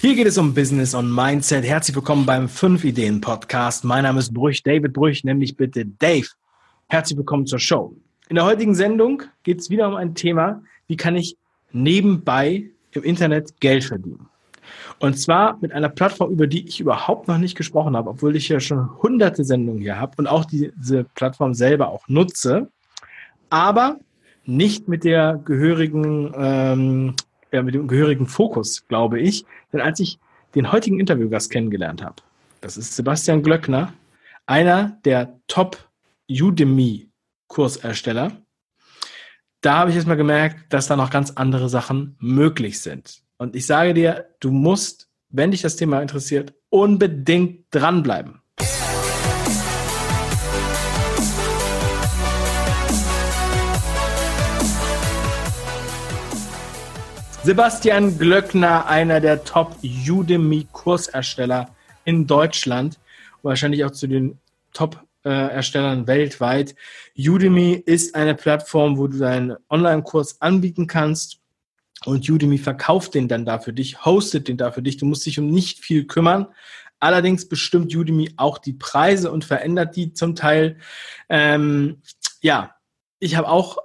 Hier geht es um Business und Mindset. Herzlich willkommen beim 5 Ideen Podcast. Mein Name ist Brüch, David Brüch, nämlich bitte Dave. Herzlich willkommen zur Show. In der heutigen Sendung geht es wieder um ein Thema, wie kann ich nebenbei im Internet Geld verdienen. Und zwar mit einer Plattform, über die ich überhaupt noch nicht gesprochen habe, obwohl ich ja schon hunderte Sendungen hier habe und auch diese Plattform selber auch nutze, aber nicht mit der gehörigen, ähm, ja, mit dem gehörigen Fokus, glaube ich. Denn als ich den heutigen Interviewgast kennengelernt habe, das ist Sebastian Glöckner, einer der Top Udemy-Kursersteller. Da habe ich jetzt mal gemerkt, dass da noch ganz andere Sachen möglich sind. Und ich sage dir, du musst, wenn dich das Thema interessiert, unbedingt dranbleiben. Sebastian Glöckner, einer der Top Udemy-Kursersteller in Deutschland, wahrscheinlich auch zu den Top Erstellern weltweit. Udemy ist eine Plattform, wo du deinen Online-Kurs anbieten kannst und Udemy verkauft den dann da für dich, hostet den da für dich. Du musst dich um nicht viel kümmern. Allerdings bestimmt Udemy auch die Preise und verändert die zum Teil. Ähm, ja, ich habe auch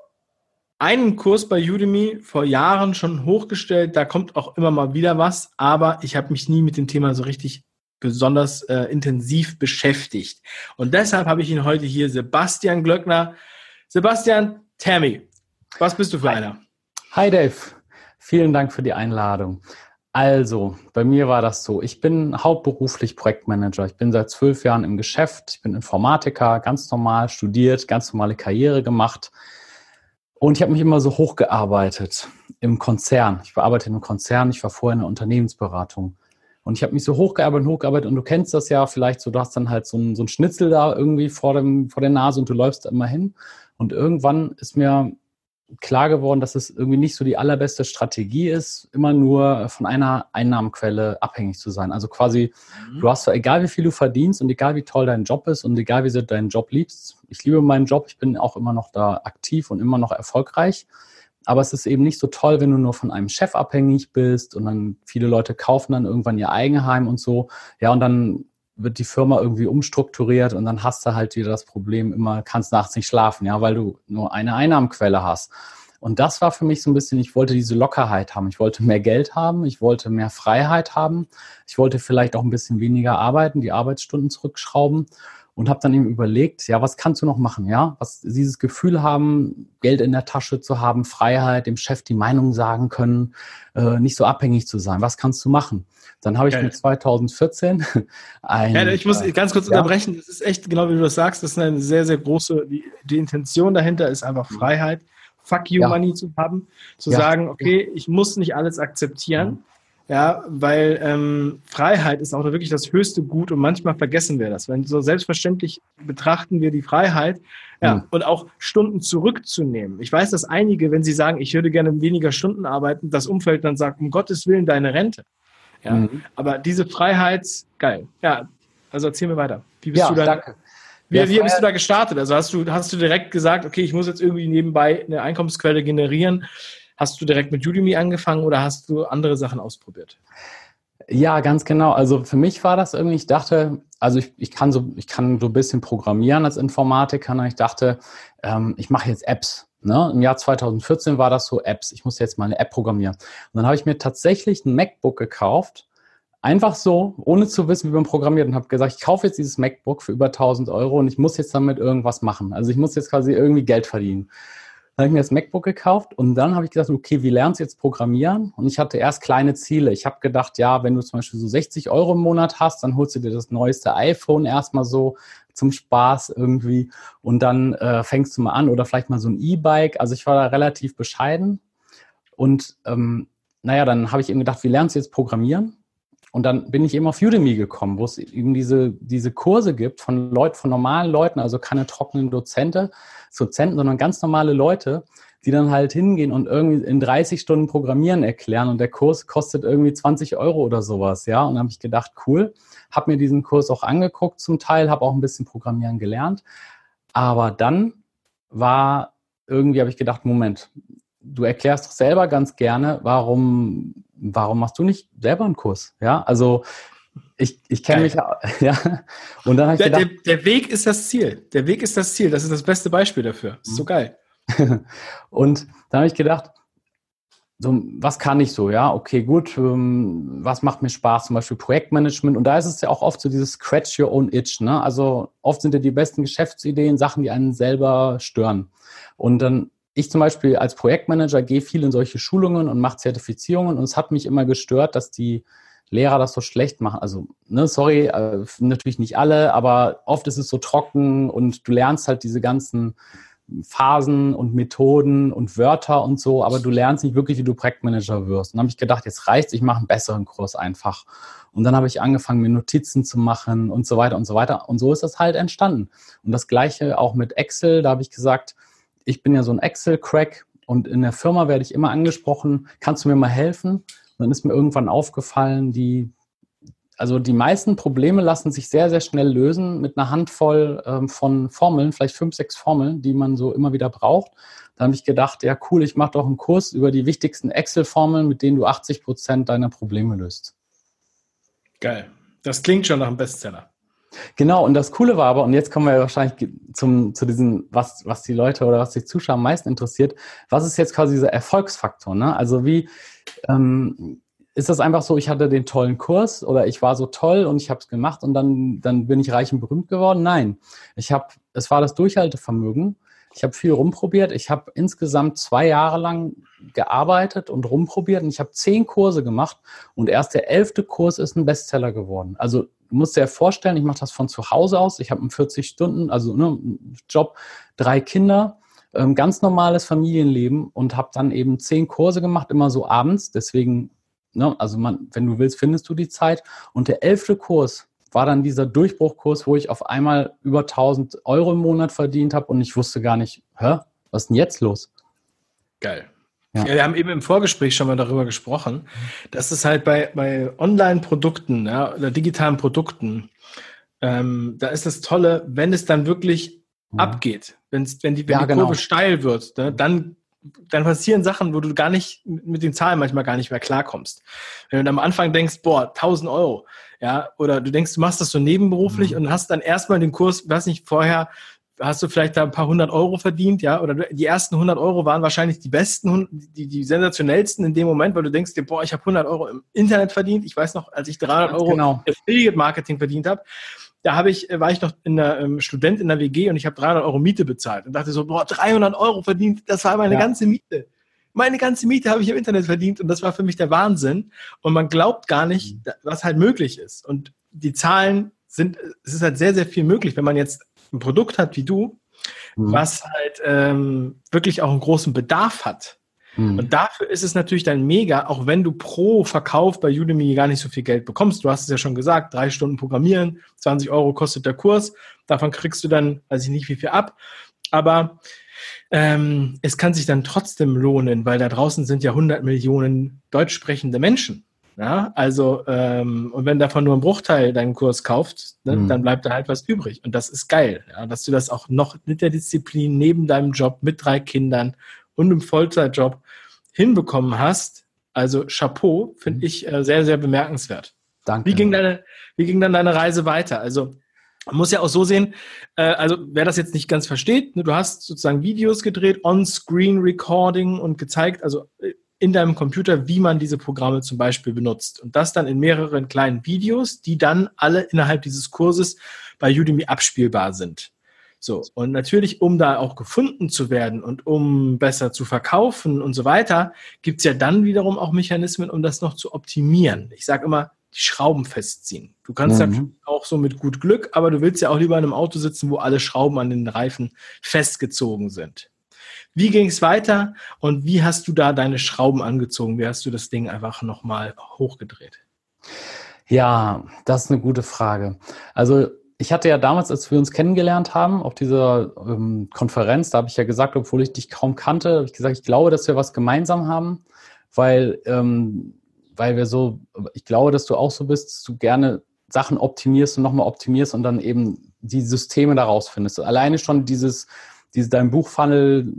einen Kurs bei Udemy vor Jahren schon hochgestellt. Da kommt auch immer mal wieder was, aber ich habe mich nie mit dem Thema so richtig besonders äh, intensiv beschäftigt. Und deshalb habe ich ihn heute hier, Sebastian Glöckner. Sebastian, Tammy, was bist du für Hi. einer? Hi Dave, vielen Dank für die Einladung. Also, bei mir war das so. Ich bin hauptberuflich Projektmanager. Ich bin seit zwölf Jahren im Geschäft. Ich bin Informatiker, ganz normal studiert, ganz normale Karriere gemacht. Und ich habe mich immer so hochgearbeitet im Konzern. Ich bearbeite im Konzern. Ich war vorher in der Unternehmensberatung. Und ich habe mich so hochgearbeitet und hochgearbeitet und du kennst das ja vielleicht so, du hast dann halt so ein, so ein Schnitzel da irgendwie vor, dem, vor der Nase und du läufst da immer hin. Und irgendwann ist mir klar geworden, dass es irgendwie nicht so die allerbeste Strategie ist, immer nur von einer Einnahmenquelle abhängig zu sein. Also quasi, mhm. du hast egal wie viel du verdienst und egal wie toll dein Job ist und egal wie du deinen Job liebst. Ich liebe meinen Job, ich bin auch immer noch da aktiv und immer noch erfolgreich. Aber es ist eben nicht so toll, wenn du nur von einem Chef abhängig bist und dann viele Leute kaufen dann irgendwann ihr Eigenheim und so. Ja, und dann wird die Firma irgendwie umstrukturiert und dann hast du halt wieder das Problem, immer kannst nachts nicht schlafen, ja, weil du nur eine Einnahmenquelle hast. Und das war für mich so ein bisschen, ich wollte diese Lockerheit haben. Ich wollte mehr Geld haben, ich wollte mehr Freiheit haben, ich wollte vielleicht auch ein bisschen weniger arbeiten, die Arbeitsstunden zurückschrauben und habe dann eben überlegt, ja, was kannst du noch machen, ja? Was dieses Gefühl haben, Geld in der Tasche zu haben, Freiheit, dem Chef die Meinung sagen können, äh, nicht so abhängig zu sein. Was kannst du machen? Dann habe ich mit 2014 ein. Ja, ich muss äh, ganz kurz ja. unterbrechen. Das ist echt genau wie du das sagst. Das ist eine sehr sehr große. Die, die Intention dahinter ist einfach mhm. Freiheit. Fuck you ja. Money zu haben, zu sagen, okay, ich muss nicht alles akzeptieren. Ja, weil ähm, Freiheit ist auch wirklich das höchste Gut und manchmal vergessen wir das. Wenn so selbstverständlich betrachten wir die Freiheit, ja, mhm. und auch Stunden zurückzunehmen. Ich weiß, dass einige, wenn sie sagen, ich würde gerne weniger Stunden arbeiten, das Umfeld dann sagt, um Gottes Willen deine Rente. Ja, mhm. aber diese Freiheit, geil. Ja, also erzähl mir weiter. Wie bist ja, du da? Danke. Wie, wie bist du da gestartet? Also hast du, hast du direkt gesagt, okay, ich muss jetzt irgendwie nebenbei eine Einkommensquelle generieren? Hast du direkt mit Udemy angefangen oder hast du andere Sachen ausprobiert? Ja, ganz genau. Also für mich war das irgendwie, ich dachte, also ich, ich kann so, ich kann so ein bisschen programmieren als Informatiker. Und ich dachte, ähm, ich mache jetzt Apps. Ne? Im Jahr 2014 war das so Apps. Ich muss jetzt mal eine App programmieren. Und dann habe ich mir tatsächlich ein MacBook gekauft. Einfach so, ohne zu wissen, wie man programmiert und habe gesagt, ich kaufe jetzt dieses MacBook für über 1000 Euro und ich muss jetzt damit irgendwas machen. Also ich muss jetzt quasi irgendwie Geld verdienen. Habe ich mir das MacBook gekauft und dann habe ich gedacht, okay, wie lernst du jetzt programmieren? Und ich hatte erst kleine Ziele. Ich habe gedacht, ja, wenn du zum Beispiel so 60 Euro im Monat hast, dann holst du dir das neueste iPhone erstmal so zum Spaß irgendwie und dann äh, fängst du mal an oder vielleicht mal so ein E-Bike. Also ich war da relativ bescheiden und ähm, naja, dann habe ich eben gedacht, wie lernst du jetzt programmieren? Und dann bin ich eben auf Udemy gekommen, wo es eben diese, diese Kurse gibt von Leuten, von normalen Leuten, also keine trockenen Dozente, Dozenten, sondern ganz normale Leute, die dann halt hingehen und irgendwie in 30 Stunden Programmieren erklären und der Kurs kostet irgendwie 20 Euro oder sowas, ja. Und habe ich gedacht, cool, habe mir diesen Kurs auch angeguckt zum Teil, habe auch ein bisschen Programmieren gelernt. Aber dann war irgendwie, habe ich gedacht, Moment, du erklärst doch selber ganz gerne, warum warum machst du nicht selber einen Kurs? Ja, also ich, ich kenne mich ja, ja. Und dann habe ich der, gedacht, der, der, Weg ist das Ziel. Der Weg ist das Ziel. Das ist das beste Beispiel dafür. Das ist so mhm. geil. und dann habe ich gedacht, so, was kann ich so? Ja, okay, gut. Ähm, was macht mir Spaß? Zum Beispiel Projektmanagement. Und da ist es ja auch oft so dieses Scratch your own itch. Ne? Also oft sind ja die besten Geschäftsideen Sachen, die einen selber stören. Und dann ich zum Beispiel als Projektmanager gehe viel in solche Schulungen und mache Zertifizierungen und es hat mich immer gestört, dass die Lehrer das so schlecht machen. Also, ne, sorry, äh, natürlich nicht alle, aber oft ist es so trocken und du lernst halt diese ganzen Phasen und Methoden und Wörter und so, aber du lernst nicht wirklich, wie du Projektmanager wirst. Und dann habe ich gedacht, jetzt reicht's, ich mache einen besseren Kurs einfach. Und dann habe ich angefangen, mir Notizen zu machen und so weiter und so weiter. Und so ist das halt entstanden. Und das gleiche auch mit Excel, da habe ich gesagt, ich bin ja so ein Excel-Crack und in der Firma werde ich immer angesprochen, kannst du mir mal helfen? Und dann ist mir irgendwann aufgefallen, die, also die meisten Probleme lassen sich sehr, sehr schnell lösen mit einer Handvoll ähm, von Formeln, vielleicht fünf, sechs Formeln, die man so immer wieder braucht. Da habe ich gedacht, ja cool, ich mache doch einen Kurs über die wichtigsten Excel-Formeln, mit denen du 80 Prozent deiner Probleme löst. Geil. Das klingt schon nach einem Bestseller. Genau, und das Coole war aber, und jetzt kommen wir wahrscheinlich zum, zu diesem, was, was die Leute oder was die Zuschauer am meisten interessiert, was ist jetzt quasi dieser Erfolgsfaktor? Ne? Also wie, ähm, ist das einfach so, ich hatte den tollen Kurs oder ich war so toll und ich habe es gemacht und dann, dann bin ich reich und berühmt geworden? Nein, ich habe, es war das Durchhaltevermögen. Ich habe viel rumprobiert. Ich habe insgesamt zwei Jahre lang gearbeitet und rumprobiert und ich habe zehn Kurse gemacht und erst der elfte Kurs ist ein Bestseller geworden. Also du musst dir ja vorstellen, ich mache das von zu Hause aus. Ich habe einen 40 Stunden, also ne, Job, drei Kinder ähm, ganz normales Familienleben und habe dann eben zehn Kurse gemacht, immer so abends. Deswegen, ne, also man, wenn du willst, findest du die Zeit. Und der elfte Kurs war dann dieser Durchbruchkurs, wo ich auf einmal über 1000 Euro im Monat verdient habe und ich wusste gar nicht, hä, was ist denn jetzt los? Geil. Ja. wir haben eben im Vorgespräch schon mal darüber gesprochen, dass es halt bei, bei Online-Produkten ja, oder digitalen Produkten, ähm, da ist das Tolle, wenn es dann wirklich mhm. abgeht, wenn's, wenn die, wenn ja, die Kurve genau. steil wird, ne, dann, dann passieren Sachen, wo du gar nicht mit den Zahlen manchmal gar nicht mehr klarkommst. Wenn du am Anfang denkst, boah, 1000 Euro, ja, oder du denkst, du machst das so nebenberuflich mhm. und hast dann erstmal den Kurs, weiß nicht, vorher hast du vielleicht da ein paar hundert Euro verdient, ja, oder die ersten hundert Euro waren wahrscheinlich die besten, die, die sensationellsten in dem Moment, weil du denkst dir, boah, ich habe 100 Euro im Internet verdient. Ich weiß noch, als ich 300 Euro genau. Affiliate Marketing verdient habe, da habe ich, war ich noch in der, ähm, Student in der WG und ich habe 300 Euro Miete bezahlt und dachte so, boah, 300 Euro verdient, das war meine ja. ganze Miete. Meine ganze Miete habe ich im Internet verdient und das war für mich der Wahnsinn. Und man glaubt gar nicht, mhm. was halt möglich ist. Und die Zahlen sind, es ist halt sehr, sehr viel möglich, wenn man jetzt ein Produkt hat wie du, mhm. was halt ähm, wirklich auch einen großen Bedarf hat Mhm. Und dafür ist es natürlich dann mega, auch wenn du pro Verkauf bei Udemy gar nicht so viel Geld bekommst. Du hast es ja schon gesagt, drei Stunden Programmieren, 20 Euro kostet der Kurs. Davon kriegst du dann, weiß ich nicht, wie viel ab. Aber ähm, es kann sich dann trotzdem lohnen, weil da draußen sind ja 100 Millionen deutsch sprechende Menschen. Ja, also, ähm, und wenn davon nur ein Bruchteil deinen Kurs kauft, ne, mhm. dann bleibt da halt was übrig. Und das ist geil, ja, dass du das auch noch mit der Disziplin neben deinem Job mit drei Kindern und einem Vollzeitjob hinbekommen hast. Also Chapeau, finde mhm. ich äh, sehr, sehr bemerkenswert. Danke. Wie ging, deine, wie ging dann deine Reise weiter? Also man muss ja auch so sehen, äh, also wer das jetzt nicht ganz versteht, ne, du hast sozusagen Videos gedreht, On-Screen-Recording und gezeigt, also äh, in deinem Computer, wie man diese Programme zum Beispiel benutzt. Und das dann in mehreren kleinen Videos, die dann alle innerhalb dieses Kurses bei Udemy abspielbar sind. So, und natürlich, um da auch gefunden zu werden und um besser zu verkaufen und so weiter, gibt es ja dann wiederum auch Mechanismen, um das noch zu optimieren. Ich sage immer, die Schrauben festziehen. Du kannst mhm. ja auch so mit gut Glück, aber du willst ja auch lieber in einem Auto sitzen, wo alle Schrauben an den Reifen festgezogen sind. Wie ging es weiter und wie hast du da deine Schrauben angezogen? Wie hast du das Ding einfach nochmal hochgedreht? Ja, das ist eine gute Frage. Also ich hatte ja damals, als wir uns kennengelernt haben, auf dieser ähm, Konferenz, da habe ich ja gesagt, obwohl ich dich kaum kannte, habe ich gesagt, ich glaube, dass wir was gemeinsam haben, weil, ähm, weil wir so, ich glaube, dass du auch so bist, dass du gerne Sachen optimierst und nochmal optimierst und dann eben die Systeme daraus findest. Alleine schon dieses, diese, dein Buchfunnel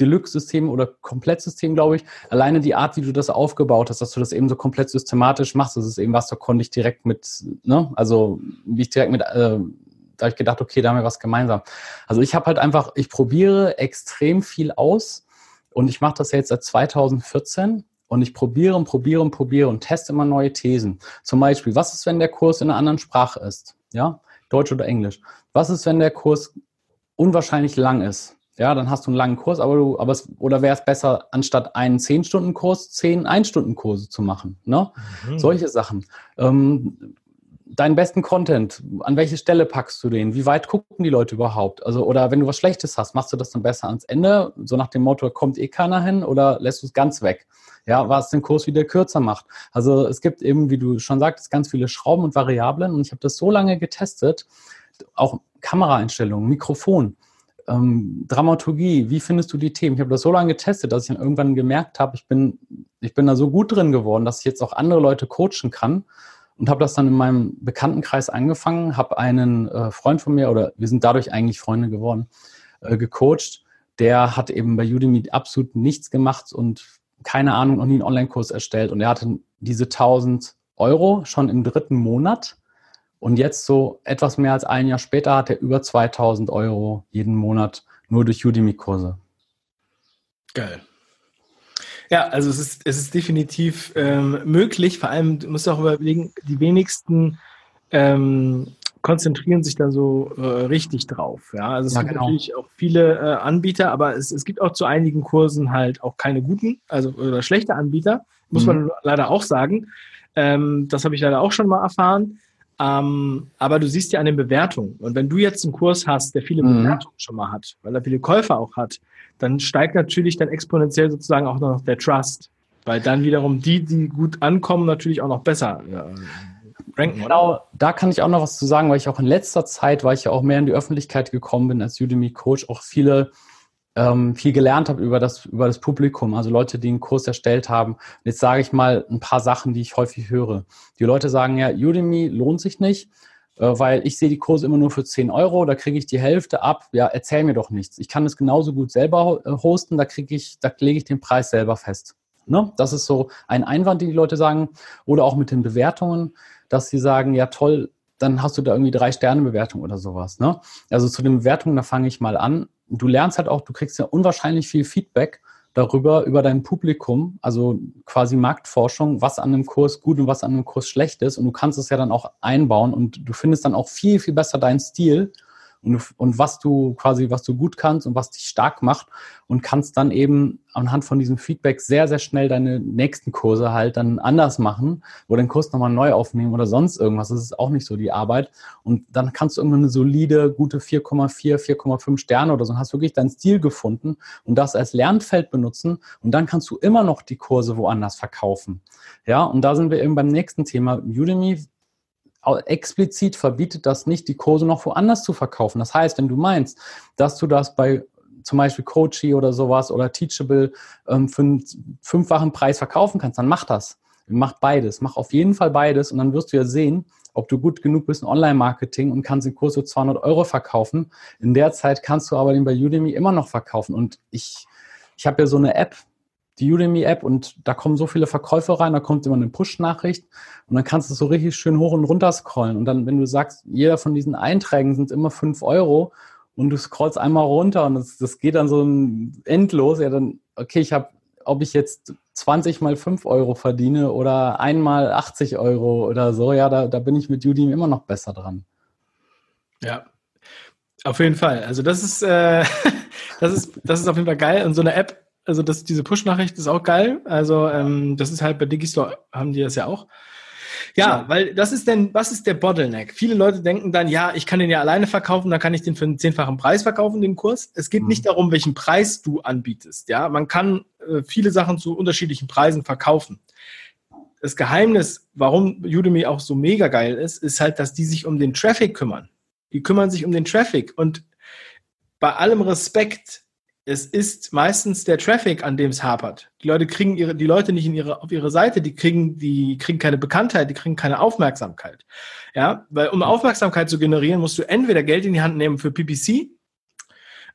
Deluxe-System oder Komplettsystem, glaube ich, alleine die Art, wie du das aufgebaut hast, dass du das eben so komplett systematisch machst, das ist eben was, da konnte ich direkt mit, ne, also wie ich direkt mit, äh, da habe ich gedacht, okay, da haben wir was gemeinsam. Also ich habe halt einfach, ich probiere extrem viel aus und ich mache das jetzt seit 2014 und ich probiere und probiere und probiere und teste immer neue Thesen. Zum Beispiel, was ist, wenn der Kurs in einer anderen Sprache ist? Ja, Deutsch oder Englisch. Was ist, wenn der Kurs unwahrscheinlich lang ist? Ja, dann hast du einen langen Kurs, aber du, aber es, oder wäre es besser, anstatt einen 10-Stunden-Kurs, 10 1-Stunden-Kurse zu machen? Ne? Mhm. Solche Sachen. Ähm, deinen besten Content, an welche Stelle packst du den? Wie weit gucken die Leute überhaupt? Also, oder wenn du was Schlechtes hast, machst du das dann besser ans Ende? So nach dem Motto, kommt eh keiner hin oder lässt du es ganz weg? Ja, was den Kurs wieder kürzer macht. Also es gibt eben, wie du schon sagtest, ganz viele Schrauben und Variablen und ich habe das so lange getestet, auch Kameraeinstellungen, Mikrofon, ähm, Dramaturgie, wie findest du die Themen? Ich habe das so lange getestet, dass ich dann irgendwann gemerkt habe, ich bin, ich bin da so gut drin geworden, dass ich jetzt auch andere Leute coachen kann und habe das dann in meinem Bekanntenkreis angefangen, habe einen äh, Freund von mir, oder wir sind dadurch eigentlich Freunde geworden, äh, gecoacht. Der hat eben bei Udemy absolut nichts gemacht und keine Ahnung, noch nie einen Online-Kurs erstellt. Und er hatte diese 1000 Euro schon im dritten Monat. Und jetzt so etwas mehr als ein Jahr später hat er über 2000 Euro jeden Monat nur durch Udemy-Kurse. Geil. Ja, also es ist, es ist definitiv ähm, möglich. Vor allem, du musst auch überlegen, die wenigsten ähm, konzentrieren sich da so äh, richtig drauf. Ja, also es ja, gibt genau. natürlich auch viele äh, Anbieter, aber es, es gibt auch zu einigen Kursen halt auch keine guten, also oder schlechte Anbieter, muss mhm. man leider auch sagen. Ähm, das habe ich leider auch schon mal erfahren. Ähm, aber du siehst ja an den Bewertungen. Und wenn du jetzt einen Kurs hast, der viele mhm. Bewertungen schon mal hat, weil er viele Käufer auch hat, dann steigt natürlich dann exponentiell sozusagen auch noch der Trust. Weil dann wiederum die, die gut ankommen, natürlich auch noch besser ja, ranken. Genau, oder? da kann ich auch noch was zu sagen, weil ich auch in letzter Zeit, weil ich ja auch mehr in die Öffentlichkeit gekommen bin als Udemy Coach, auch viele ähm, viel gelernt habe über das, über das Publikum, also Leute, die einen Kurs erstellt haben. Und jetzt sage ich mal ein paar Sachen, die ich häufig höre. Die Leute sagen ja, Udemy lohnt sich nicht, äh, weil ich sehe die Kurse immer nur für 10 Euro, da kriege ich die Hälfte ab. Ja, erzähl mir doch nichts. Ich kann es genauso gut selber äh, hosten, da kriege ich, da lege ich den Preis selber fest. Ne? Das ist so ein Einwand, den die Leute sagen. Oder auch mit den Bewertungen, dass sie sagen, ja toll, dann hast du da irgendwie drei Sterne Bewertung oder sowas. Ne? Also zu den Bewertungen, da fange ich mal an. Du lernst halt auch, du kriegst ja unwahrscheinlich viel Feedback darüber, über dein Publikum, also quasi Marktforschung, was an einem Kurs gut und was an einem Kurs schlecht ist. Und du kannst es ja dann auch einbauen und du findest dann auch viel, viel besser deinen Stil und, und was du quasi, was du gut kannst und was dich stark macht und kannst dann eben anhand von diesem Feedback sehr, sehr schnell deine nächsten Kurse halt dann anders machen oder den Kurs nochmal neu aufnehmen oder sonst irgendwas. Das ist auch nicht so die Arbeit. Und dann kannst du irgendwann eine solide, gute 4,4, 4,5 Sterne oder so und hast wirklich deinen Stil gefunden und das als Lernfeld benutzen und dann kannst du immer noch die Kurse woanders verkaufen. Ja, und da sind wir eben beim nächsten Thema. Udemy explizit verbietet das nicht, die Kurse noch woanders zu verkaufen. Das heißt, wenn du meinst, dass du das bei zum Beispiel Coachy oder sowas oder Teachable ähm, für einen fünffachen Preis verkaufen kannst, dann mach das. Mach beides. Mach auf jeden Fall beides und dann wirst du ja sehen, ob du gut genug bist in Online-Marketing und kannst den Kurs für 200 Euro verkaufen. In der Zeit kannst du aber den bei Udemy immer noch verkaufen. Und ich, ich habe ja so eine App, die Udemy-App und da kommen so viele Verkäufe rein, da kommt immer eine Push-Nachricht und dann kannst du so richtig schön hoch und runter scrollen. Und dann, wenn du sagst, jeder von diesen Einträgen sind immer fünf Euro und du scrollst einmal runter und das, das geht dann so endlos, ja dann, okay, ich habe, ob ich jetzt 20 mal 5 Euro verdiene oder einmal 80 Euro oder so, ja, da, da bin ich mit Udemy immer noch besser dran. Ja, auf jeden Fall. Also das ist, äh, das ist, das ist auf jeden Fall geil. Und so eine App also das, diese Push-Nachricht ist auch geil. Also ähm, das ist halt bei Digistore haben die das ja auch. Ja, weil das ist denn, was ist der Bottleneck? Viele Leute denken dann, ja, ich kann den ja alleine verkaufen, dann kann ich den für einen zehnfachen Preis verkaufen, den Kurs. Es geht mhm. nicht darum, welchen Preis du anbietest. Ja, man kann äh, viele Sachen zu unterschiedlichen Preisen verkaufen. Das Geheimnis, warum Udemy auch so mega geil ist, ist halt, dass die sich um den Traffic kümmern. Die kümmern sich um den Traffic und bei allem Respekt, es ist meistens der Traffic, an dem es hapert. Die Leute kriegen ihre, die Leute nicht in ihre, auf ihre Seite, die kriegen, die kriegen keine Bekanntheit, die kriegen keine Aufmerksamkeit. Ja, weil um Aufmerksamkeit zu generieren, musst du entweder Geld in die Hand nehmen für PPC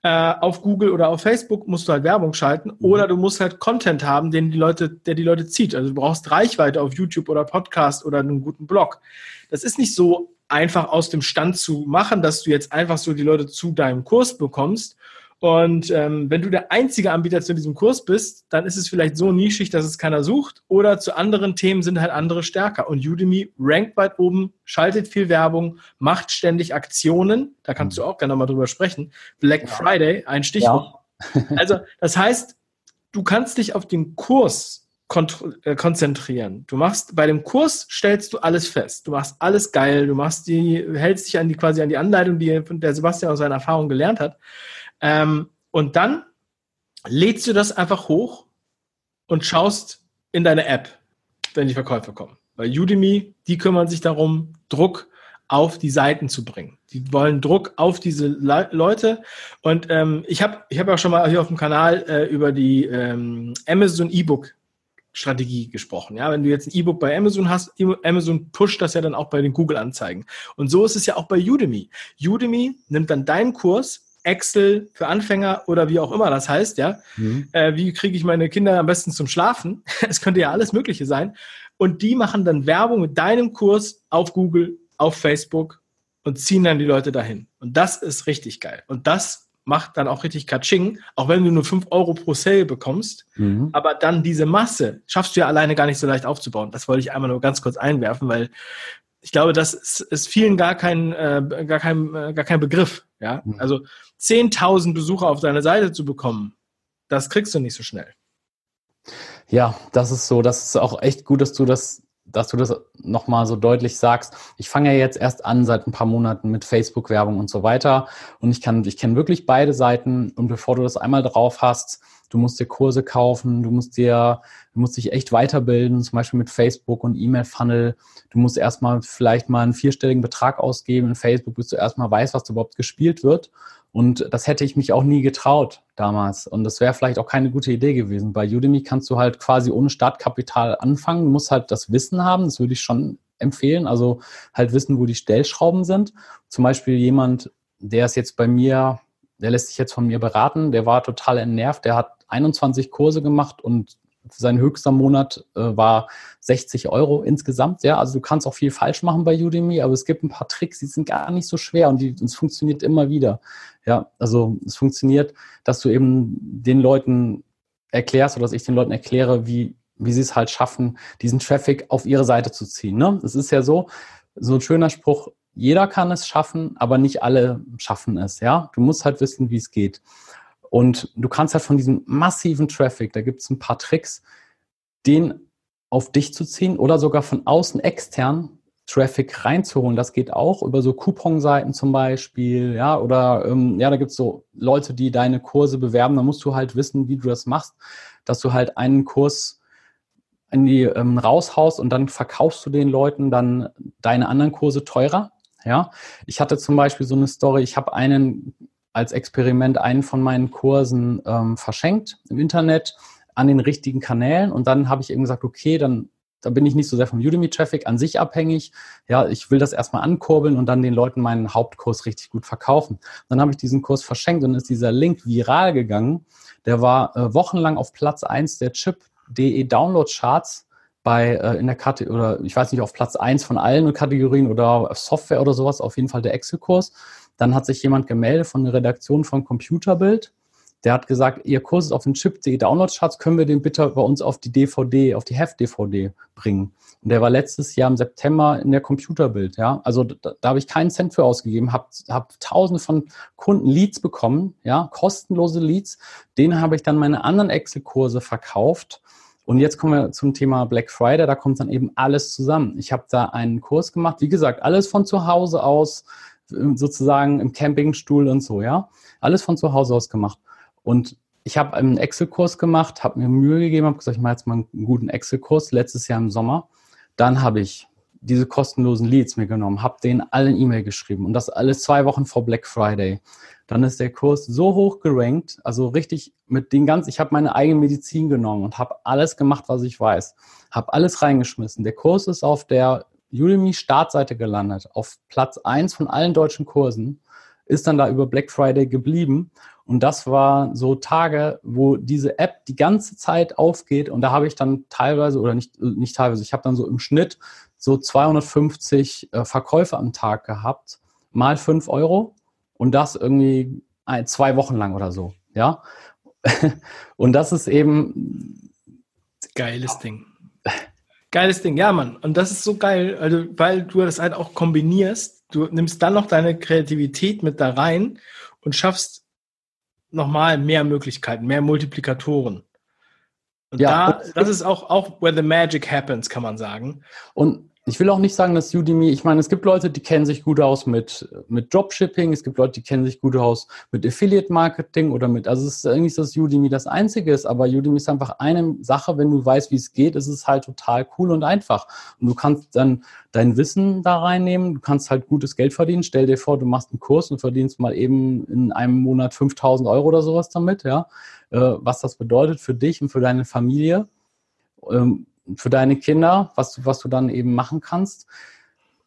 äh, auf Google oder auf Facebook musst du halt Werbung schalten mhm. oder du musst halt Content haben, den die Leute, der die Leute zieht. Also du brauchst Reichweite auf YouTube oder Podcast oder einen guten Blog. Das ist nicht so einfach aus dem Stand zu machen, dass du jetzt einfach so die Leute zu deinem Kurs bekommst und ähm, wenn du der einzige Anbieter zu diesem Kurs bist, dann ist es vielleicht so nischig, dass es keiner sucht. Oder zu anderen Themen sind halt andere stärker. Und Udemy rankt weit oben, schaltet viel Werbung, macht ständig Aktionen. Da kannst du auch gerne nochmal drüber sprechen. Black ja. Friday, ein Stichwort. Ja. also, das heißt, du kannst dich auf den Kurs äh, konzentrieren. Du machst bei dem Kurs stellst du alles fest. Du machst alles geil. Du machst die, hältst dich an die quasi an die Anleitung, die der Sebastian aus seiner Erfahrung gelernt hat. Ähm, und dann lädst du das einfach hoch und schaust in deine App, wenn die Verkäufe kommen. Weil Udemy, die kümmern sich darum, Druck auf die Seiten zu bringen. Die wollen Druck auf diese Le Leute. Und ähm, ich habe ich hab auch schon mal hier auf dem Kanal äh, über die ähm, Amazon E-Book Strategie gesprochen. Ja, wenn du jetzt ein E-Book bei Amazon hast, Amazon pusht das ja dann auch bei den Google-Anzeigen. Und so ist es ja auch bei Udemy. Udemy nimmt dann deinen Kurs, Excel für Anfänger oder wie auch immer das heißt, ja. Mhm. Äh, wie kriege ich meine Kinder am besten zum Schlafen? Es könnte ja alles Mögliche sein. Und die machen dann Werbung mit deinem Kurs auf Google, auf Facebook und ziehen dann die Leute dahin. Und das ist richtig geil. Und das macht dann auch richtig Katsching, auch wenn du nur 5 Euro pro Sale bekommst. Mhm. Aber dann diese Masse schaffst du ja alleine gar nicht so leicht aufzubauen. Das wollte ich einmal nur ganz kurz einwerfen, weil ich glaube, das ist, ist vielen gar kein, äh, gar kein, äh, gar kein Begriff. Ja, mhm. also 10.000 Besucher auf deine Seite zu bekommen, das kriegst du nicht so schnell. Ja, das ist so. Das ist auch echt gut, dass du das, dass du das nochmal so deutlich sagst. Ich fange ja jetzt erst an seit ein paar Monaten mit Facebook-Werbung und so weiter. Und ich kann, ich kenne wirklich beide Seiten. Und bevor du das einmal drauf hast, du musst dir Kurse kaufen, du musst dir, du musst dich echt weiterbilden, zum Beispiel mit Facebook und E-Mail-Funnel. Du musst erstmal vielleicht mal einen vierstelligen Betrag ausgeben in Facebook, bis du erstmal weißt, was überhaupt gespielt wird. Und das hätte ich mich auch nie getraut damals. Und das wäre vielleicht auch keine gute Idee gewesen. Bei Udemy kannst du halt quasi ohne Startkapital anfangen. Du musst halt das Wissen haben. Das würde ich schon empfehlen. Also halt wissen, wo die Stellschrauben sind. Zum Beispiel jemand, der ist jetzt bei mir, der lässt sich jetzt von mir beraten, der war total entnervt. Der hat 21 Kurse gemacht und sein höchster Monat äh, war 60 Euro insgesamt. Ja, also du kannst auch viel falsch machen bei Udemy, aber es gibt ein paar Tricks, die sind gar nicht so schwer und die, es funktioniert immer wieder. Ja, also es funktioniert, dass du eben den Leuten erklärst oder dass ich den Leuten erkläre, wie, wie sie es halt schaffen, diesen Traffic auf ihre Seite zu ziehen. Ne? Es ist ja so, so ein schöner Spruch, jeder kann es schaffen, aber nicht alle schaffen es. Ja, du musst halt wissen, wie es geht. Und du kannst halt von diesem massiven Traffic, da gibt es ein paar Tricks, den auf dich zu ziehen oder sogar von außen extern Traffic reinzuholen. Das geht auch über so Couponseiten zum Beispiel, ja, oder ähm, ja, da gibt es so Leute, die deine Kurse bewerben. Da musst du halt wissen, wie du das machst, dass du halt einen Kurs in die ähm, raushaust und dann verkaufst du den Leuten dann deine anderen Kurse teurer. Ja, ich hatte zum Beispiel so eine Story. Ich habe einen als Experiment einen von meinen Kursen ähm, verschenkt im Internet an den richtigen Kanälen und dann habe ich eben gesagt, okay, dann da bin ich nicht so sehr vom Udemy-Traffic an sich abhängig. Ja, ich will das erstmal ankurbeln und dann den Leuten meinen Hauptkurs richtig gut verkaufen. Dann habe ich diesen Kurs verschenkt und ist dieser Link viral gegangen. Der war äh, wochenlang auf Platz eins der Chip.de Download-Charts bei äh, in der Kategorie, oder ich weiß nicht, auf Platz eins von allen Kategorien oder Software oder sowas, auf jeden Fall der Excel-Kurs. Dann hat sich jemand gemeldet von der Redaktion von Computerbild. Der hat gesagt, Ihr Kurs ist auf den Chip.de Download-Charts, können wir den bitte bei uns auf die DVD, auf die Heft-DVD bringen? Und der war letztes Jahr im September in der Computerbild, ja. Also da, da habe ich keinen Cent für ausgegeben, habe hab tausende von Kunden Leads bekommen, ja, kostenlose Leads. Denen habe ich dann meine anderen Excel-Kurse verkauft. Und jetzt kommen wir zum Thema Black Friday, da kommt dann eben alles zusammen. Ich habe da einen Kurs gemacht, wie gesagt, alles von zu Hause aus, sozusagen im Campingstuhl und so, ja. Alles von zu Hause aus gemacht. Und ich habe einen Excel-Kurs gemacht, habe mir Mühe gegeben, habe gesagt, ich mache jetzt mal einen guten Excel-Kurs, letztes Jahr im Sommer. Dann habe ich diese kostenlosen Leads mir genommen, habe denen allen E-Mail geschrieben und das alles zwei Wochen vor Black Friday. Dann ist der Kurs so hoch gerankt, also richtig mit den ganzen, ich habe meine eigene Medizin genommen und habe alles gemacht, was ich weiß, habe alles reingeschmissen. Der Kurs ist auf der Udemy Startseite gelandet, auf Platz 1 von allen deutschen Kursen ist dann da über Black Friday geblieben. Und das war so Tage, wo diese App die ganze Zeit aufgeht. Und da habe ich dann teilweise, oder nicht, nicht teilweise, ich habe dann so im Schnitt so 250 äh, Verkäufe am Tag gehabt, mal 5 Euro. Und das irgendwie ein, zwei Wochen lang oder so. Ja. und das ist eben. Geiles Ding. Geiles Ding, ja, Mann. Und das ist so geil, also, weil du das halt auch kombinierst. Du nimmst dann noch deine Kreativität mit da rein und schaffst nochmal mehr Möglichkeiten, mehr Multiplikatoren. Und ja, da, das ist auch, auch where the magic happens, kann man sagen. Und ich will auch nicht sagen, dass Udemy, ich meine, es gibt Leute, die kennen sich gut aus mit, mit Dropshipping, es gibt Leute, die kennen sich gut aus mit Affiliate Marketing oder mit, also es ist eigentlich, dass Udemy das Einzige ist, aber Udemy ist einfach eine Sache, wenn du weißt, wie es geht, ist es halt total cool und einfach. Und du kannst dann dein Wissen da reinnehmen, du kannst halt gutes Geld verdienen. Stell dir vor, du machst einen Kurs und verdienst mal eben in einem Monat 5000 Euro oder sowas damit, ja. Äh, was das bedeutet für dich und für deine Familie ähm, für deine Kinder, was du, was du dann eben machen kannst.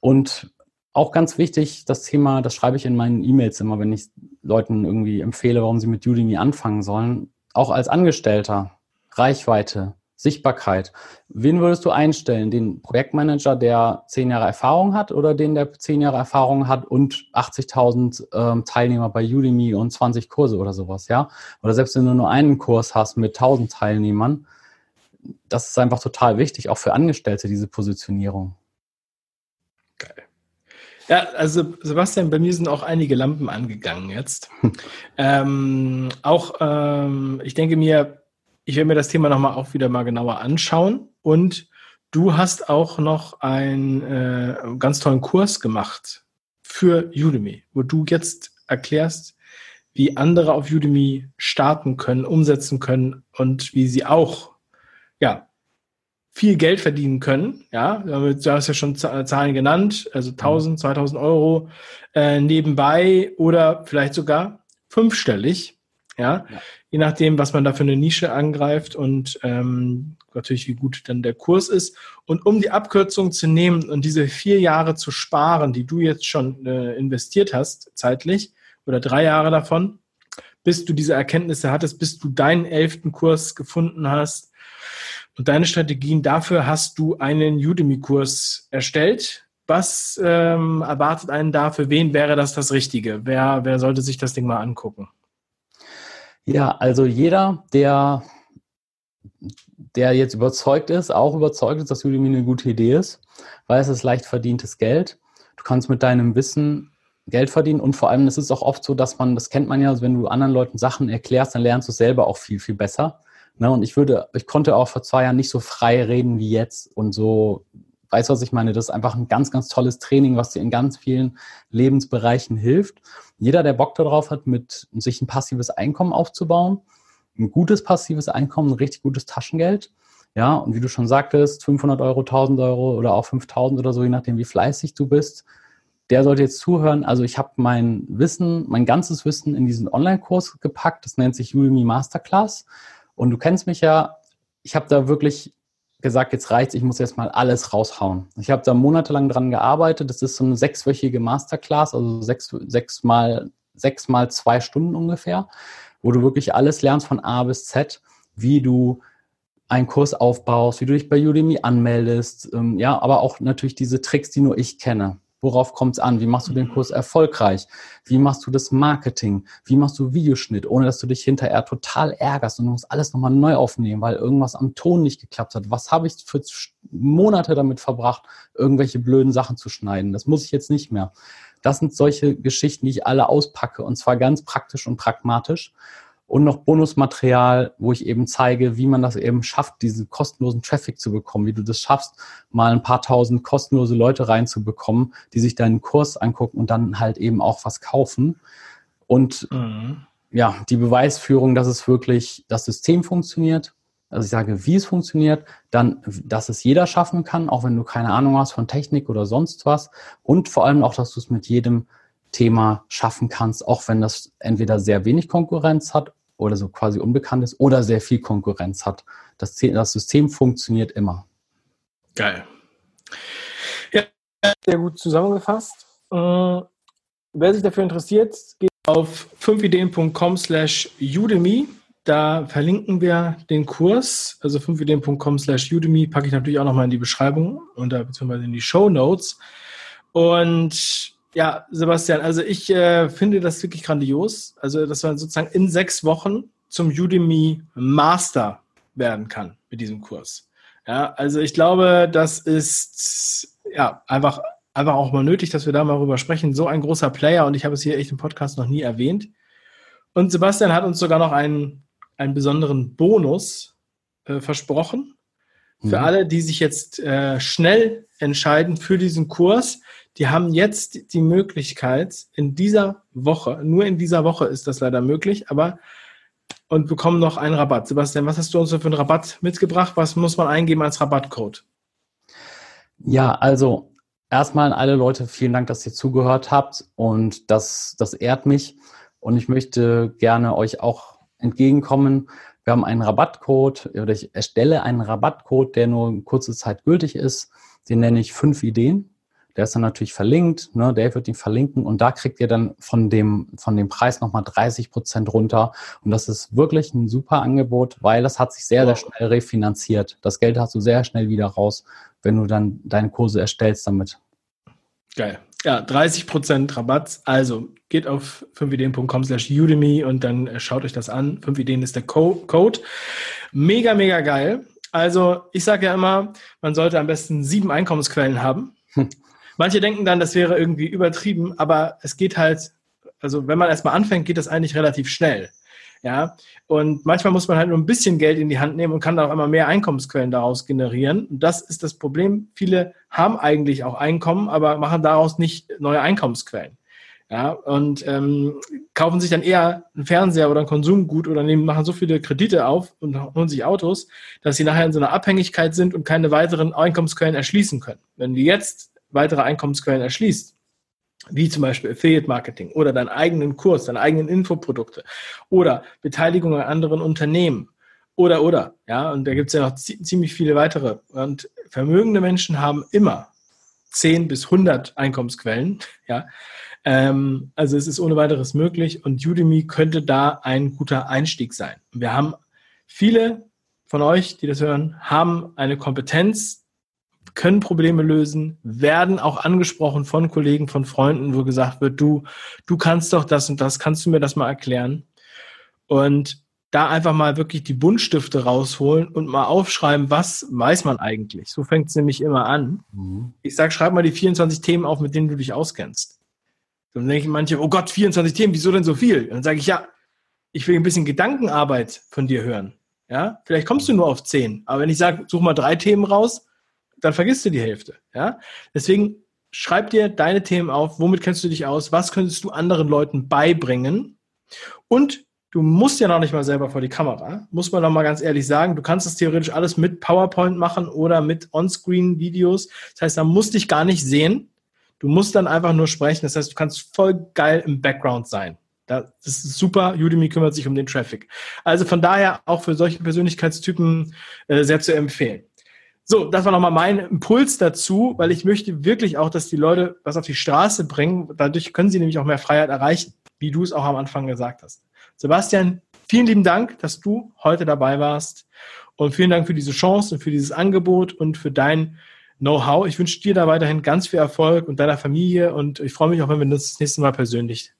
Und auch ganz wichtig, das Thema, das schreibe ich in meinen E-Mails immer, wenn ich Leuten irgendwie empfehle, warum sie mit Udemy anfangen sollen. Auch als Angestellter, Reichweite, Sichtbarkeit. Wen würdest du einstellen? Den Projektmanager, der zehn Jahre Erfahrung hat oder den, der zehn Jahre Erfahrung hat und 80.000 ähm, Teilnehmer bei Udemy und 20 Kurse oder sowas, ja? Oder selbst wenn du nur einen Kurs hast mit 1000 Teilnehmern, das ist einfach total wichtig, auch für Angestellte, diese Positionierung. Geil. Ja, also Sebastian, bei mir sind auch einige Lampen angegangen jetzt. ähm, auch, ähm, ich denke mir, ich werde mir das Thema nochmal auch wieder mal genauer anschauen. Und du hast auch noch einen äh, ganz tollen Kurs gemacht für Udemy, wo du jetzt erklärst, wie andere auf Udemy starten können, umsetzen können und wie sie auch ja, viel Geld verdienen können. Ja, du hast ja schon Zahlen genannt, also 1000, 2000 mhm. Euro äh, nebenbei oder vielleicht sogar fünfstellig. Ja? ja, je nachdem, was man da für eine Nische angreift und ähm, natürlich, wie gut dann der Kurs ist. Und um die Abkürzung zu nehmen und diese vier Jahre zu sparen, die du jetzt schon äh, investiert hast, zeitlich, oder drei Jahre davon, bis du diese Erkenntnisse hattest, bis du deinen elften Kurs gefunden hast, und deine Strategien dafür hast du einen Udemy-Kurs erstellt. Was ähm, erwartet einen da? Für wen wäre das das Richtige? Wer, wer sollte sich das Ding mal angucken? Ja, also jeder, der, der jetzt überzeugt ist, auch überzeugt ist, dass Udemy eine gute Idee ist, weil es ist leicht verdientes Geld. Du kannst mit deinem Wissen Geld verdienen und vor allem ist es auch oft so, dass man, das kennt man ja, wenn du anderen Leuten Sachen erklärst, dann lernst du selber auch viel, viel besser. Ne? Und ich würde, ich konnte auch vor zwei Jahren nicht so frei reden wie jetzt und so, weißt du, was ich meine? Das ist einfach ein ganz, ganz tolles Training, was dir in ganz vielen Lebensbereichen hilft. Jeder, der Bock darauf hat, mit sich ein passives Einkommen aufzubauen, ein gutes passives Einkommen, ein richtig gutes Taschengeld, ja, und wie du schon sagtest, 500 Euro, 1000 Euro oder auch 5000 oder so, je nachdem, wie fleißig du bist, der sollte jetzt zuhören. Also ich habe mein Wissen, mein ganzes Wissen in diesen Online-Kurs gepackt. Das nennt sich Udemy Masterclass. Und du kennst mich ja, ich habe da wirklich gesagt, jetzt reicht's, ich muss jetzt mal alles raushauen. Ich habe da monatelang dran gearbeitet. Das ist so eine sechswöchige Masterclass, also sechs, sechs, mal, sechs mal zwei Stunden ungefähr, wo du wirklich alles lernst von A bis Z, wie du einen Kurs aufbaust, wie du dich bei Udemy anmeldest, ähm, ja, aber auch natürlich diese Tricks, die nur ich kenne. Worauf kommt es an? Wie machst du den Kurs erfolgreich? Wie machst du das Marketing? Wie machst du Videoschnitt, ohne dass du dich hinterher total ärgerst und du musst alles nochmal neu aufnehmen, weil irgendwas am Ton nicht geklappt hat? Was habe ich für Monate damit verbracht, irgendwelche blöden Sachen zu schneiden? Das muss ich jetzt nicht mehr. Das sind solche Geschichten, die ich alle auspacke und zwar ganz praktisch und pragmatisch und noch Bonusmaterial, wo ich eben zeige, wie man das eben schafft, diesen kostenlosen Traffic zu bekommen, wie du das schaffst, mal ein paar tausend kostenlose Leute reinzubekommen, die sich deinen Kurs angucken und dann halt eben auch was kaufen. Und mhm. ja, die Beweisführung, dass es wirklich das System funktioniert. Also ich sage, wie es funktioniert, dann, dass es jeder schaffen kann, auch wenn du keine Ahnung hast von Technik oder sonst was. Und vor allem auch, dass du es mit jedem Thema schaffen kannst, auch wenn das entweder sehr wenig Konkurrenz hat oder so quasi unbekannt ist oder sehr viel Konkurrenz hat. Das, das System funktioniert immer. Geil. Ja, sehr gut zusammengefasst. Äh, wer sich dafür interessiert, geht auf 5ideen.com slash Udemy. Da verlinken wir den Kurs, also 5ideen.com slash Udemy, packe ich natürlich auch nochmal in die Beschreibung und da beziehungsweise in die Show Notes. Und ja, Sebastian, also ich äh, finde das wirklich grandios. Also, dass man sozusagen in sechs Wochen zum Udemy Master werden kann mit diesem Kurs. Ja, also ich glaube, das ist ja einfach, einfach auch mal nötig, dass wir da mal drüber sprechen. So ein großer Player und ich habe es hier echt im Podcast noch nie erwähnt. Und Sebastian hat uns sogar noch einen, einen besonderen Bonus äh, versprochen. Für mhm. alle, die sich jetzt äh, schnell entscheiden für diesen Kurs, die haben jetzt die Möglichkeit, in dieser Woche, nur in dieser Woche ist das leider möglich, aber und bekommen noch einen Rabatt. Sebastian, was hast du uns für einen Rabatt mitgebracht? Was muss man eingeben als Rabattcode? Ja, also erstmal an alle Leute, vielen Dank, dass ihr zugehört habt und das, das ehrt mich und ich möchte gerne euch auch entgegenkommen. Wir haben einen Rabattcode oder ich erstelle einen Rabattcode, der nur kurze Zeit gültig ist. Den nenne ich fünf Ideen. Der ist dann natürlich verlinkt, ne? Dave wird ihn verlinken und da kriegt ihr dann von dem, von dem Preis nochmal 30 Prozent runter. Und das ist wirklich ein super Angebot, weil das hat sich sehr, sehr schnell refinanziert. Das Geld hast du sehr schnell wieder raus, wenn du dann deine Kurse erstellst damit. Geil. Ja, 30 Prozent Rabatt. Also geht auf 5ideen.com slash Udemy und dann äh, schaut euch das an. 5 Ideen ist der Co Code. Mega, mega geil. Also ich sage ja immer, man sollte am besten sieben Einkommensquellen haben. Hm. Manche denken dann, das wäre irgendwie übertrieben, aber es geht halt, also wenn man erstmal anfängt, geht das eigentlich relativ schnell. Ja, und manchmal muss man halt nur ein bisschen Geld in die Hand nehmen und kann dann auch immer mehr Einkommensquellen daraus generieren. Und das ist das Problem. Viele haben eigentlich auch Einkommen, aber machen daraus nicht neue Einkommensquellen. Ja, und ähm, kaufen sich dann eher einen Fernseher oder ein Konsumgut oder nehmen, machen so viele Kredite auf und holen sich Autos, dass sie nachher in so einer Abhängigkeit sind und keine weiteren Einkommensquellen erschließen können. Wenn du jetzt weitere Einkommensquellen erschließt, wie zum Beispiel Affiliate Marketing oder deinen eigenen Kurs, deine eigenen Infoprodukte oder Beteiligung an anderen Unternehmen oder oder, ja, und da gibt es ja noch ziemlich viele weitere. Und vermögende Menschen haben immer 10 bis 100 Einkommensquellen, ja. Ähm, also es ist ohne weiteres möglich und Udemy könnte da ein guter Einstieg sein. Wir haben viele von euch, die das hören, haben eine Kompetenz, können Probleme lösen, werden auch angesprochen von Kollegen, von Freunden, wo gesagt wird, du, du kannst doch das und das, kannst du mir das mal erklären? Und da einfach mal wirklich die Buntstifte rausholen und mal aufschreiben, was weiß man eigentlich. So fängt es nämlich immer an. Mhm. Ich sage, schreib mal die 24 Themen auf, mit denen du dich auskennst. Dann denke ich manche, oh Gott, 24 Themen, wieso denn so viel? Und dann sage ich, ja, ich will ein bisschen Gedankenarbeit von dir hören. Ja, vielleicht kommst du nur auf 10. Aber wenn ich sage, such mal drei Themen raus, dann vergisst du die Hälfte. Ja? Deswegen schreib dir deine Themen auf, womit kennst du dich aus, was könntest du anderen Leuten beibringen und du musst ja noch nicht mal selber vor die Kamera, muss man noch mal ganz ehrlich sagen, du kannst das theoretisch alles mit PowerPoint machen oder mit On-Screen-Videos, das heißt, da musst dich gar nicht sehen, du musst dann einfach nur sprechen, das heißt, du kannst voll geil im Background sein. Das ist super. Udemy kümmert sich um den Traffic. Also von daher auch für solche Persönlichkeitstypen äh, sehr zu empfehlen. So, das war nochmal mein Impuls dazu, weil ich möchte wirklich auch, dass die Leute was auf die Straße bringen. Dadurch können sie nämlich auch mehr Freiheit erreichen, wie du es auch am Anfang gesagt hast. Sebastian, vielen lieben Dank, dass du heute dabei warst. Und vielen Dank für diese Chance und für dieses Angebot und für dein Know-how. Ich wünsche dir da weiterhin ganz viel Erfolg und deiner Familie und ich freue mich auch, wenn wir uns das nächste Mal persönlich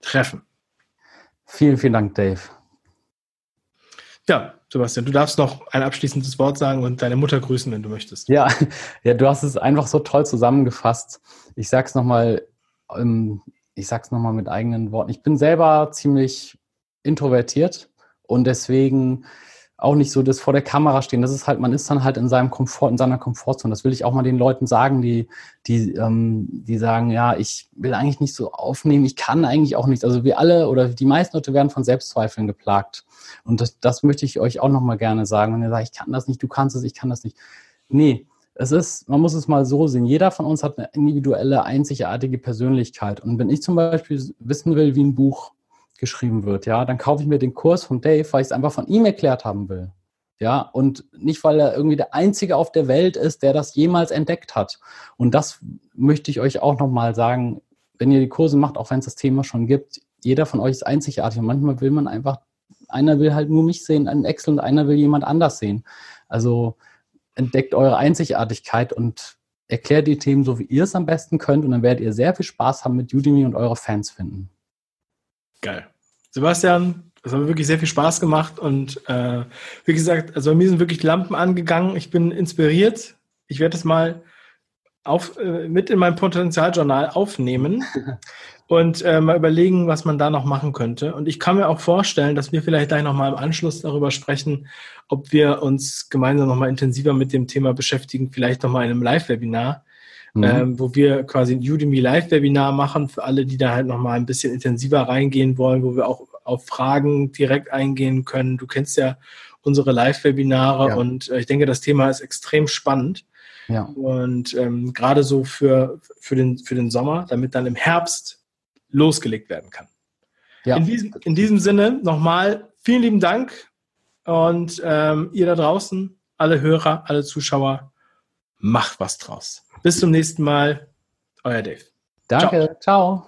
treffen. Vielen, vielen Dank, Dave. Ja, Sebastian, du darfst noch ein abschließendes Wort sagen und deine Mutter grüßen, wenn du möchtest. Ja, ja du hast es einfach so toll zusammengefasst. Ich sag's nochmal, ähm, nochmal mit eigenen Worten. Ich bin selber ziemlich introvertiert und deswegen auch nicht so das vor der Kamera stehen. Das ist halt, man ist dann halt in seinem Komfort, in seiner Komfortzone. Das will ich auch mal den Leuten sagen, die, die, ähm, die sagen, ja, ich will eigentlich nicht so aufnehmen, ich kann eigentlich auch nicht. Also wir alle oder die meisten Leute werden von Selbstzweifeln geplagt. Und das, das möchte ich euch auch nochmal gerne sagen. Wenn ihr sagt, ich kann das nicht, du kannst es, ich kann das nicht. Nee, es ist, man muss es mal so sehen. Jeder von uns hat eine individuelle, einzigartige Persönlichkeit. Und wenn ich zum Beispiel wissen will, wie ein Buch geschrieben wird, ja, dann kaufe ich mir den Kurs von Dave, weil ich es einfach von ihm erklärt haben will. Ja, und nicht, weil er irgendwie der Einzige auf der Welt ist, der das jemals entdeckt hat. Und das möchte ich euch auch nochmal sagen. wenn ihr die Kurse macht, auch wenn es das Thema schon gibt, jeder von euch ist einzigartig und manchmal will man einfach, einer will halt nur mich sehen in Excel und einer will jemand anders sehen. Also entdeckt eure Einzigartigkeit und erklärt die Themen so, wie ihr es am besten könnt und dann werdet ihr sehr viel Spaß haben mit Udemy und eure Fans finden. Geil. Sebastian, das hat wirklich sehr viel Spaß gemacht und äh, wie gesagt, also bei mir sind wirklich Lampen angegangen. Ich bin inspiriert. Ich werde es mal auf, äh, mit in mein Potenzialjournal aufnehmen und äh, mal überlegen, was man da noch machen könnte. Und ich kann mir auch vorstellen, dass wir vielleicht gleich nochmal im Anschluss darüber sprechen, ob wir uns gemeinsam nochmal intensiver mit dem Thema beschäftigen, vielleicht nochmal in einem Live-Webinar, mhm. ähm, wo wir quasi ein Udemy Live-Webinar machen für alle, die da halt nochmal ein bisschen intensiver reingehen wollen, wo wir auch auf Fragen direkt eingehen können. Du kennst ja unsere Live-Webinare ja. und äh, ich denke, das Thema ist extrem spannend. Ja. Und ähm, gerade so für, für, den, für den Sommer, damit dann im Herbst losgelegt werden kann. Ja. In, diesem, in diesem Sinne nochmal vielen lieben Dank und ähm, ihr da draußen, alle Hörer, alle Zuschauer, macht was draus. Bis zum nächsten Mal, euer Dave. Danke, ciao. ciao.